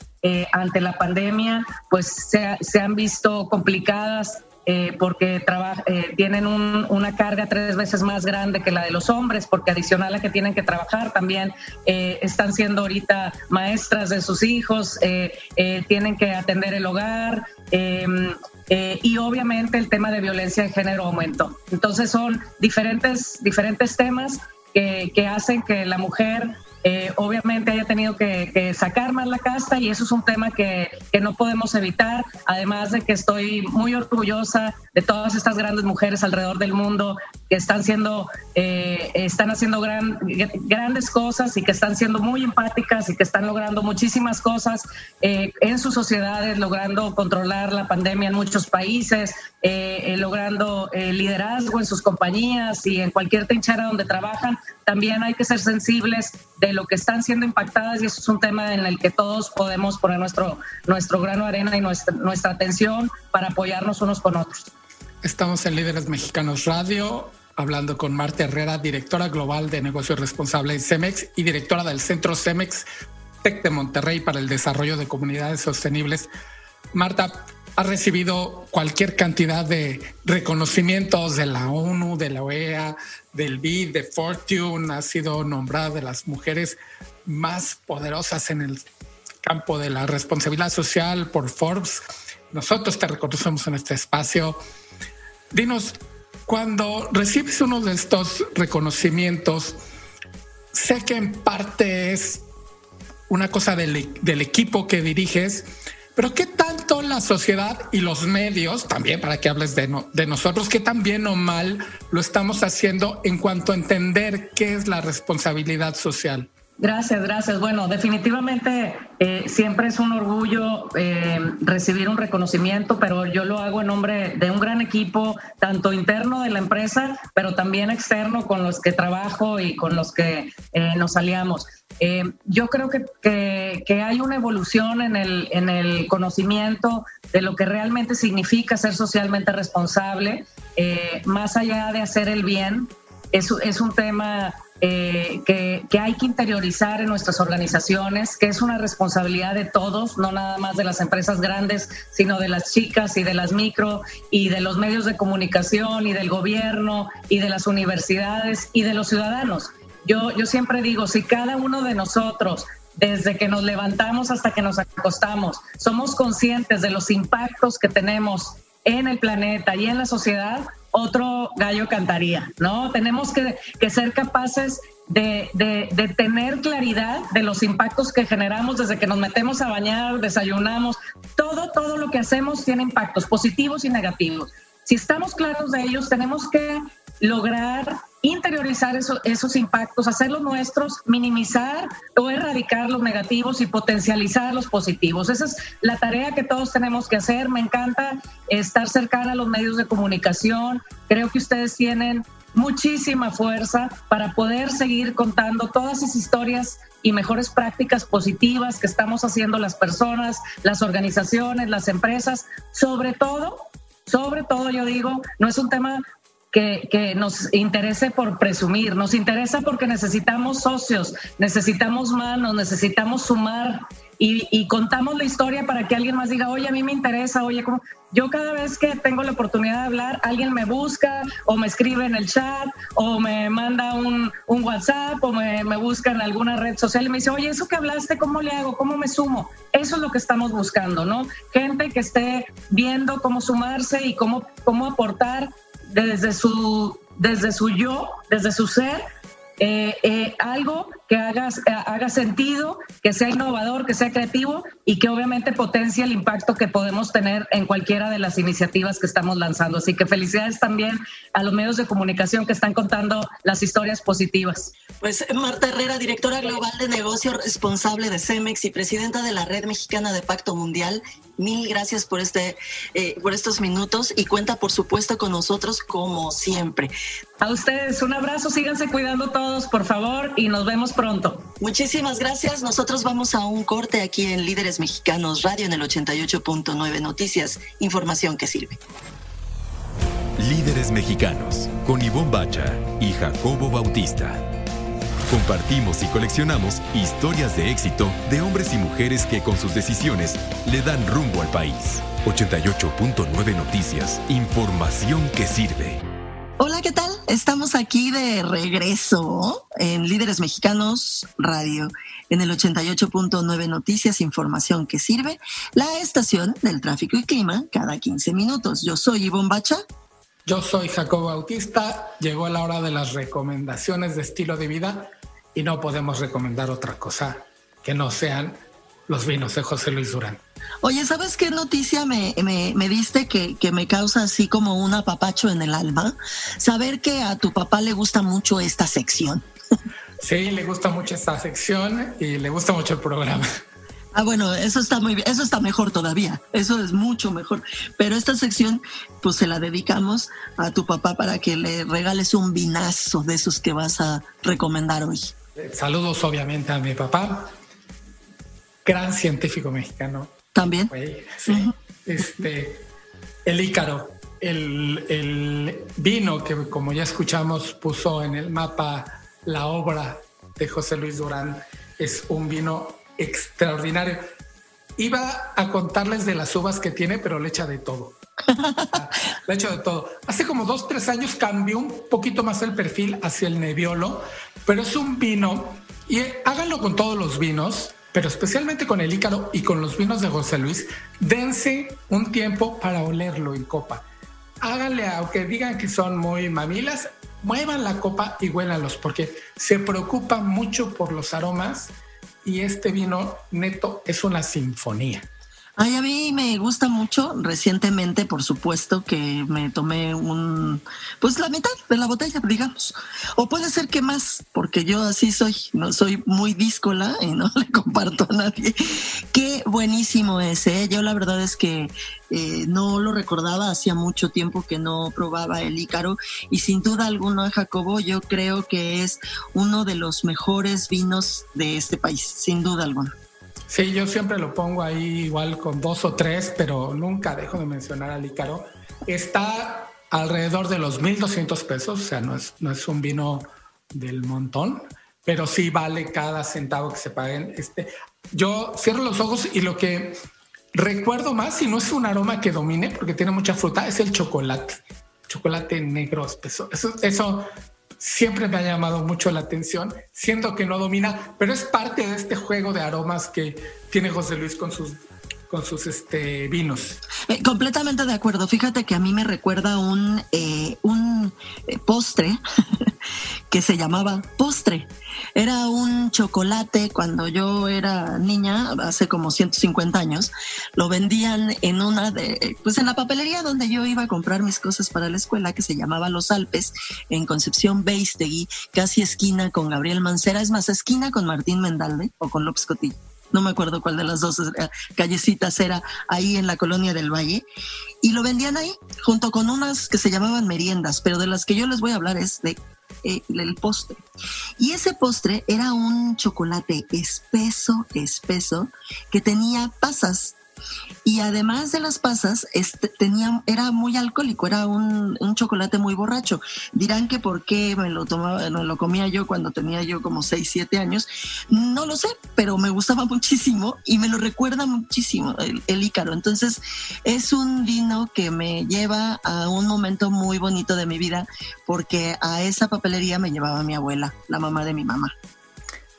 ante la pandemia, pues se, se han visto complicadas eh, porque eh, tienen una carga tres veces más grande que la de los hombres, porque adicional a que tienen que trabajar, también eh, están siendo ahorita maestras de sus hijos, tienen que atender el hogar. Em, y obviamente el tema de violencia de género aumentó. Entonces son diferentes, diferentes temas que, que hacen que la mujer eh, obviamente haya tenido que, sacar más la casta y eso es un tema que, no podemos evitar, además de que estoy muy orgullosa de todas estas grandes mujeres alrededor del mundo que están siendo, eh, están haciendo grandes cosas y que están siendo muy empáticas y que están logrando muchísimas cosas eh, en sus sociedades, logrando controlar la pandemia en muchos países, logrando liderazgo en sus compañías y en cualquier trinchera donde trabajan. También hay que ser sensibles de lo que están siendo impactadas y eso es un tema en el que todos podemos poner nuestro, nuestro grano de arena y nuestra atención para apoyarnos unos con otros. Estamos en Líderes Mexicanos Radio hablando con Marta Herrera, directora global de negocios responsables en CEMEX y directora del Centro CEMEX TEC de Monterrey para el desarrollo de comunidades sostenibles. Marta, ha recibido cualquier cantidad de reconocimientos de la ONU, de la OEA, del BID, de Fortune, ha sido nombrada de las mujeres más poderosas en el campo de la responsabilidad social por Forbes. nosotros te reconocemos en este espacio. Dinos, cuando recibes uno de estos reconocimientos, sé que en parte es una cosa del, del equipo que diriges, pero ¿qué tanto la sociedad y los medios, también para que hables de, de nosotros, qué tan bien o mal lo estamos haciendo en cuanto a entender qué es la responsabilidad social? Gracias, gracias. Bueno, definitivamente eh, siempre es un orgullo eh, recibir un reconocimiento, pero yo lo hago en nombre de un gran equipo, tanto interno de la empresa, pero también externo con los que trabajo y con los que eh, nos aliamos. yo creo que, que, hay una evolución en el, en el conocimiento de lo que realmente significa ser socialmente responsable, más allá de hacer el bien. Es, es un tema eh, que, hay que interiorizar en nuestras organizaciones, que es una responsabilidad de todos, no nada más de las empresas grandes, sino de las chicas y de las micro y de los medios de comunicación y del gobierno y de las universidades y de los ciudadanos. Yo, yo siempre digo, si cada uno de nosotros desde que nos levantamos hasta que nos acostamos, somos conscientes de los impactos que tenemos en el planeta y en la sociedad, otro gallo cantaría, ¿no? Tenemos que, ser capaces de, tener claridad de los impactos que generamos desde que nos metemos a bañar, desayunamos. Todo, todo lo que hacemos tiene impactos positivos y negativos. Si estamos claros de ellos, tenemos que lograr interiorizar esos impactos, hacerlos nuestros, minimizar o erradicar los negativos y potencializar los positivos. Esa es la tarea que todos tenemos que hacer. Me encanta estar cercana a los medios de comunicación. Creo que ustedes tienen muchísima fuerza para poder seguir contando todas esas historias y mejores prácticas positivas que estamos haciendo las personas, las organizaciones, las empresas, sobre todo sobre todo yo digo, no es un tema que, nos interese por presumir, nos interesa porque necesitamos socios, necesitamos manos, necesitamos sumar y, contamos la historia para que alguien más diga, oye, a mí me interesa, oye, como yo cada vez que tengo la oportunidad de hablar, alguien me busca o me escribe en el chat o me manda un, WhatsApp o me, me, busca en alguna red social y me dice, oye, eso que hablaste, ¿cómo le hago? ¿Cómo me sumo? Eso es lo que estamos buscando, ¿no? Gente que esté viendo cómo sumarse y cómo, cómo aportar desde su, desde su yo, desde su ser, eh, eh, algo que haga, haga sentido, que sea innovador, que sea creativo y que obviamente potencie el impacto que podemos tener en cualquiera de las iniciativas que estamos lanzando. Así que felicidades también a los medios de comunicación que están contando las historias positivas. Pues Marta Herrera, directora global de negocio responsable de CEMEX y presidenta de la Red Mexicana de Pacto Mundial, mil gracias por este eh, por estos minutos y cuenta por supuesto con nosotros como siempre. A ustedes un abrazo, síganse cuidando todos, por favor, y nos vemos pronto. Muchísimas gracias. Nosotros vamos a un corte aquí en Líderes Mexicanos Radio en el 88.9 Noticias, información que sirve. Líderes Mexicanos con Ivonne Bacha y Jacobo Bautista. Compartimos y coleccionamos historias de éxito de hombres y mujeres que con sus decisiones le dan rumbo al país. 88.9 Noticias, información que sirve. Hola, ¿qué tal? Estamos aquí de regreso en Líderes Mexicanos Radio, en el 88.9 Noticias, información que sirve, la estación del tráfico y clima cada 15 minutos. Yo soy Ivonne Bacha. Yo soy Jacobo Bautista. Llegó la hora de las recomendaciones de estilo de vida y no podemos recomendar otra cosa que no sean los vinos de José Luis Durán. Oye, ¿sabes qué noticia me, me, diste que, que, me causa así como un apapacho en el alma? Saber que a tu papá le gusta mucho esta sección. Sí, le gusta mucho esta sección y le gusta mucho el programa. Ah, bueno, eso está muy bien, eso está mejor todavía, eso es mucho mejor. Pero esta sección, pues se la dedicamos a tu papá para que le regales un vinazo de esos que vas a recomendar hoy. Saludos obviamente a mi papá, gran científico mexicano. También. sí. Este, el Ícaro, el, el, vino que como ya escuchamos puso en el mapa la obra de José Luis Durán, es un vino extraordinario. Iba a contarles de las uvas que tiene, pero le echa de todo. Le echa de todo. Hace como dos, tres años cambió un poquito más el perfil hacia el Nebbiolo, pero es un vino, y háganlo con todos los vinos, pero especialmente con el Ícaro y con los vinos de José Luis, dense un tiempo para olerlo en copa. Háganle, aunque digan que son muy mamilas, muevan la copa y huélanlos, porque se preocupa mucho por los aromas y este vino neto es una sinfonía. Ay, a mí me gusta mucho. Recientemente, por supuesto, que me tomé un, pues la mitad de la botella, digamos. O puede ser que más, porque yo así soy, no soy muy díscola y no le comparto a nadie. Qué buenísimo ese. ¿eh? Yo la verdad es que eh, no lo recordaba, hacía mucho tiempo que no probaba el Ícaro y sin duda alguna, Jacobo, yo creo que es uno de los mejores vinos de este país, sin duda alguna. Sí, yo siempre lo pongo ahí igual con dos o tres, pero nunca dejo de mencionar al Ícaro. Está alrededor de los 1.200 pesos, o sea, no es, no es un vino del montón, pero sí vale cada centavo que se paguen. Este, yo cierro los ojos y lo que recuerdo más, y no es un aroma que domine, porque tiene mucha fruta, es el chocolate. Chocolate negro espeso. Eso, eso siempre me ha llamado mucho la atención. Siento que no domina, pero es parte de este juego de aromas que tiene José Luis con sus con sus este, vinos. Eh, completamente de acuerdo. Fíjate que a mí me recuerda un, eh, un eh, postre que se llamaba postre. Era un chocolate cuando yo era niña, hace como 150 años. Lo vendían en una de, pues en la papelería donde yo iba a comprar mis cosas para la escuela, que se llamaba Los Alpes, en Concepción Beistegui, casi esquina con Gabriel Mancera, es más, esquina con Martín Mendalde o con López Cotillo no me acuerdo cuál de las dos eh, callecitas era ahí en la colonia del Valle, y lo vendían ahí junto con unas que se llamaban meriendas, pero de las que yo les voy a hablar es de eh, el postre. Y ese postre era un chocolate espeso, espeso, que tenía pasas y además de las pasas, este, tenía, era muy alcohólico, era un, chocolate muy borracho. Dirán que por qué me lo tomaba, me lo comía yo cuando tenía yo como 6, 7 años. No lo sé, pero me gustaba muchísimo y me lo recuerda muchísimo el, el Ícaro. Entonces, es un vino que me lleva a un momento muy bonito de mi vida porque a esa papelería me llevaba mi abuela, la mamá de mi mamá.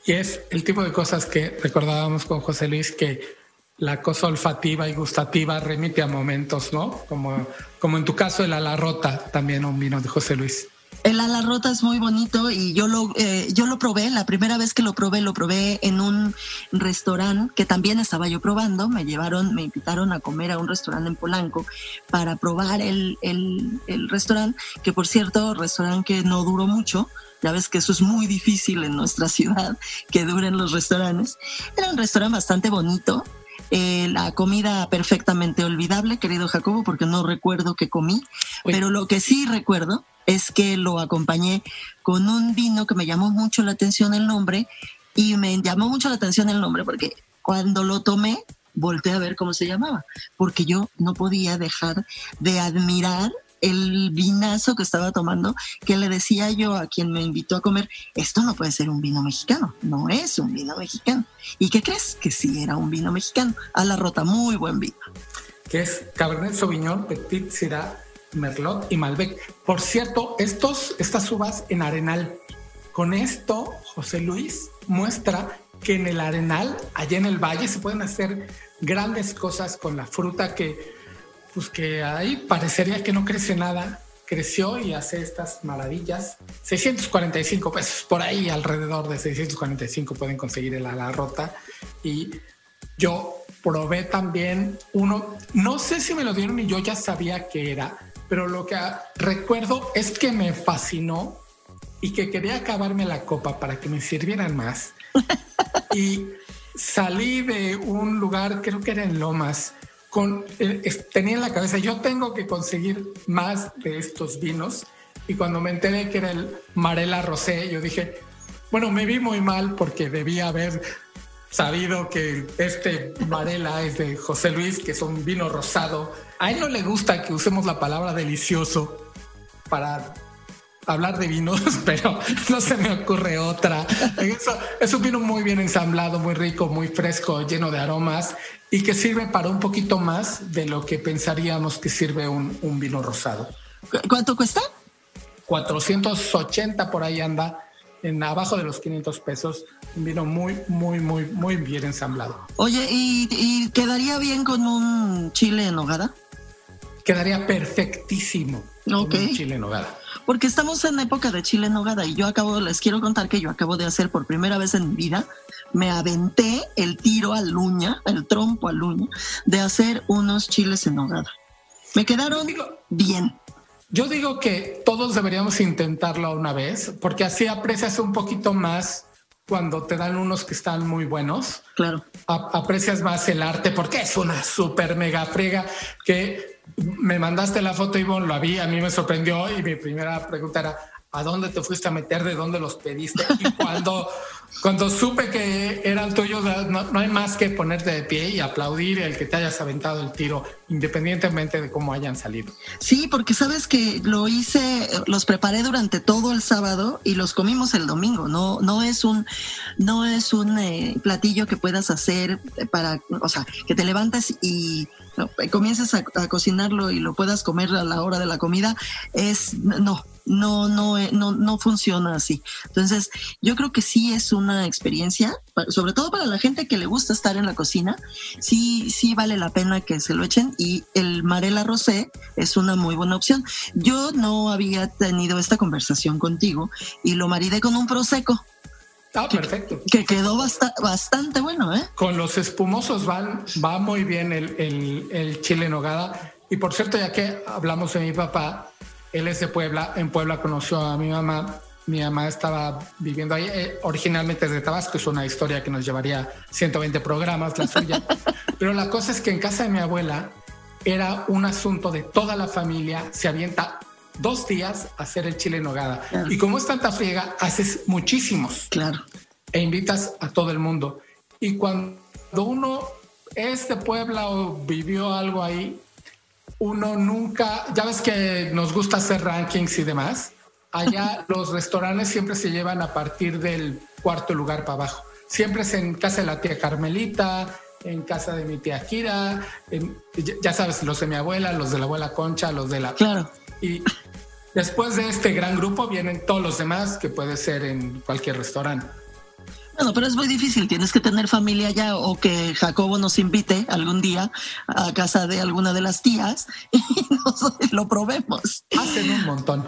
Y es el tipo de cosas que recordábamos con José Luis que la cosa olfativa y gustativa remite a momentos, ¿no? Como, como en tu caso el ala rota, también un vino de José Luis. El ala rota es muy bonito y yo lo, eh, yo lo probé, la primera vez que lo probé, lo probé en un restaurante que también estaba yo probando. Me llevaron, me invitaron a comer a un restaurante en Polanco para probar el, el, el restaurante, que por cierto, restaurante que no duró mucho. Ya ves que eso es muy difícil en nuestra ciudad, que duren los restaurantes. Era un restaurante bastante bonito, eh, la comida perfectamente olvidable, querido Jacobo, porque no recuerdo que comí, pero lo que sí recuerdo es que lo acompañé con un vino que me llamó mucho la atención el nombre y me llamó mucho la atención el nombre porque cuando lo tomé volteé a ver cómo se llamaba, porque yo no podía dejar de admirar el vinazo que estaba tomando, que le decía yo a quien me invitó a comer, esto no puede ser un vino mexicano, no es un vino mexicano. ¿Y qué crees? Que sí era un vino mexicano, a la rota, muy buen vino. Que es Cabernet Sauvignon, Petit Syrah, Merlot y Malbec. Por cierto, estos, estas uvas en arenal. Con esto, José Luis muestra que en el arenal, allá en el valle, se pueden hacer grandes cosas con la fruta que pues que ahí parecería que no crece nada, creció y hace estas maravillas. 645 pesos, por ahí alrededor de 645 pueden conseguir el ala rota. Y yo probé también uno, no sé si me lo dieron y yo ya sabía que era, pero lo que recuerdo es que me fascinó y que quería acabarme la copa para que me sirvieran más. y salí de un lugar, creo que era en Lomas, con, eh, tenía en la cabeza, yo tengo que conseguir más de estos vinos. Y cuando me enteré que era el Marela Rosé, yo dije, bueno, me vi muy mal porque debía haber sabido que este Marela es de José Luis, que es un vino rosado. A él no le gusta que usemos la palabra delicioso para hablar de vinos, pero no se me ocurre otra. es un vino muy bien ensamblado, muy rico, muy fresco, lleno de aromas y que sirve para un poquito más de lo que pensaríamos que sirve un, un vino rosado. ¿Cuánto cuesta? 480 por ahí anda, en abajo de los 500 pesos. Un vino muy, muy, muy, muy bien ensamblado. Oye, ¿y, quedaría bien con un chile en nogada? Quedaría perfectísimo. Ok. un chile en nogada. Porque estamos en época de chile en nogada y yo acabo, les quiero contar que yo acabo de hacer por primera vez en mi vida, me aventé el tiro al uña, el trompo al uña, de hacer unos chiles en nogada. Me quedaron bien. Yo digo que todos deberíamos intentarlo una vez, porque así aprecias un poquito más cuando te dan unos que están muy buenos. Claro. aprecias más el arte porque es una super mega frega que me mandaste la foto, Ivonne, lo vi, a mí me sorprendió y mi primera pregunta era, ¿a dónde te fuiste a meter? ¿De dónde los pediste? Y cuando cuando supe que eran tuyos, no, no, hay más que ponerte de pie y aplaudir el que te hayas aventado el tiro, independientemente de cómo hayan salido. Sí, porque sabes que lo hice, los preparé durante todo el sábado y los comimos el domingo. No, no es un, no es un eh, platillo que puedas hacer para, o sea, que te levantes y comiences a, a cocinarlo y lo puedas comer a la hora de la comida. Es no, no, no, eh, no, no funciona así. Entonces, yo creo que sí es una experiencia, sobre todo para la gente que le gusta estar en la cocina, sí, sí vale la pena que se lo echen y el Marela Rosé es una muy buena opción. Yo no había tenido esta conversación contigo y lo maridé con un prosecco. Ah, perfecto. Que quedó bastante bueno, ¿eh? Con los espumosos van, va muy bien el, el, el chile en nogada. Y por cierto, ya que hablamos de mi papá, él es de Puebla. En Puebla conoció a mi mamá. Mi mamá estaba viviendo ahí, eh, originalmente de Tabasco, es una historia que nos llevaría 120 programas, la suya. Pero la cosa es que en casa de mi abuela era un asunto de toda la familia, se avienta dos días hacer el chile en nogada. Y como es tanta friega, haces muchísimos. Claro. E invitas a todo el mundo. Y cuando uno es de Puebla o vivió algo ahí, uno nunca, ya ves que nos gusta hacer rankings y demás. Allá los restaurantes siempre se llevan a partir del cuarto lugar para abajo. Siempre es en casa de la tía Carmelita, en casa de mi tía Kira, ya sabes, los de mi abuela, los de la abuela Concha, los de la... Claro. Y después de este gran grupo vienen todos los demás, que puede ser en cualquier restaurante. Bueno, pero es muy difícil, tienes que tener familia ya o que Jacobo nos invite algún día a casa de alguna de las tías y nos lo probemos. Hacen un montón.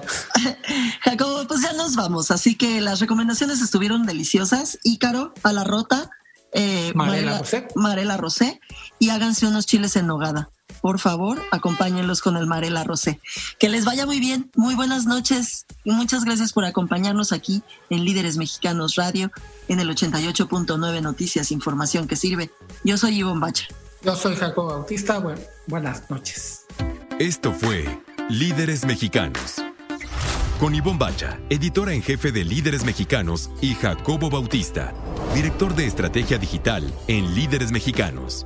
Jacobo, pues ya nos vamos, así que las recomendaciones estuvieron deliciosas. Ícaro, a la rota, eh, Marela, Rosé. Marela Rosé y háganse unos chiles en nogada por favor, acompáñenlos con el Marela Rosé. Que les vaya muy bien, muy buenas noches y muchas gracias por acompañarnos aquí en Líderes Mexicanos Radio en el 88.9 Noticias, información que sirve. Yo soy Ivonne Bacha. Yo soy Jacobo Bautista. buenas noches. Esto fue Líderes Mexicanos. Con Ivonne Bacha, editora en jefe de Líderes Mexicanos, y Jacobo Bautista, director de Estrategia Digital en Líderes Mexicanos.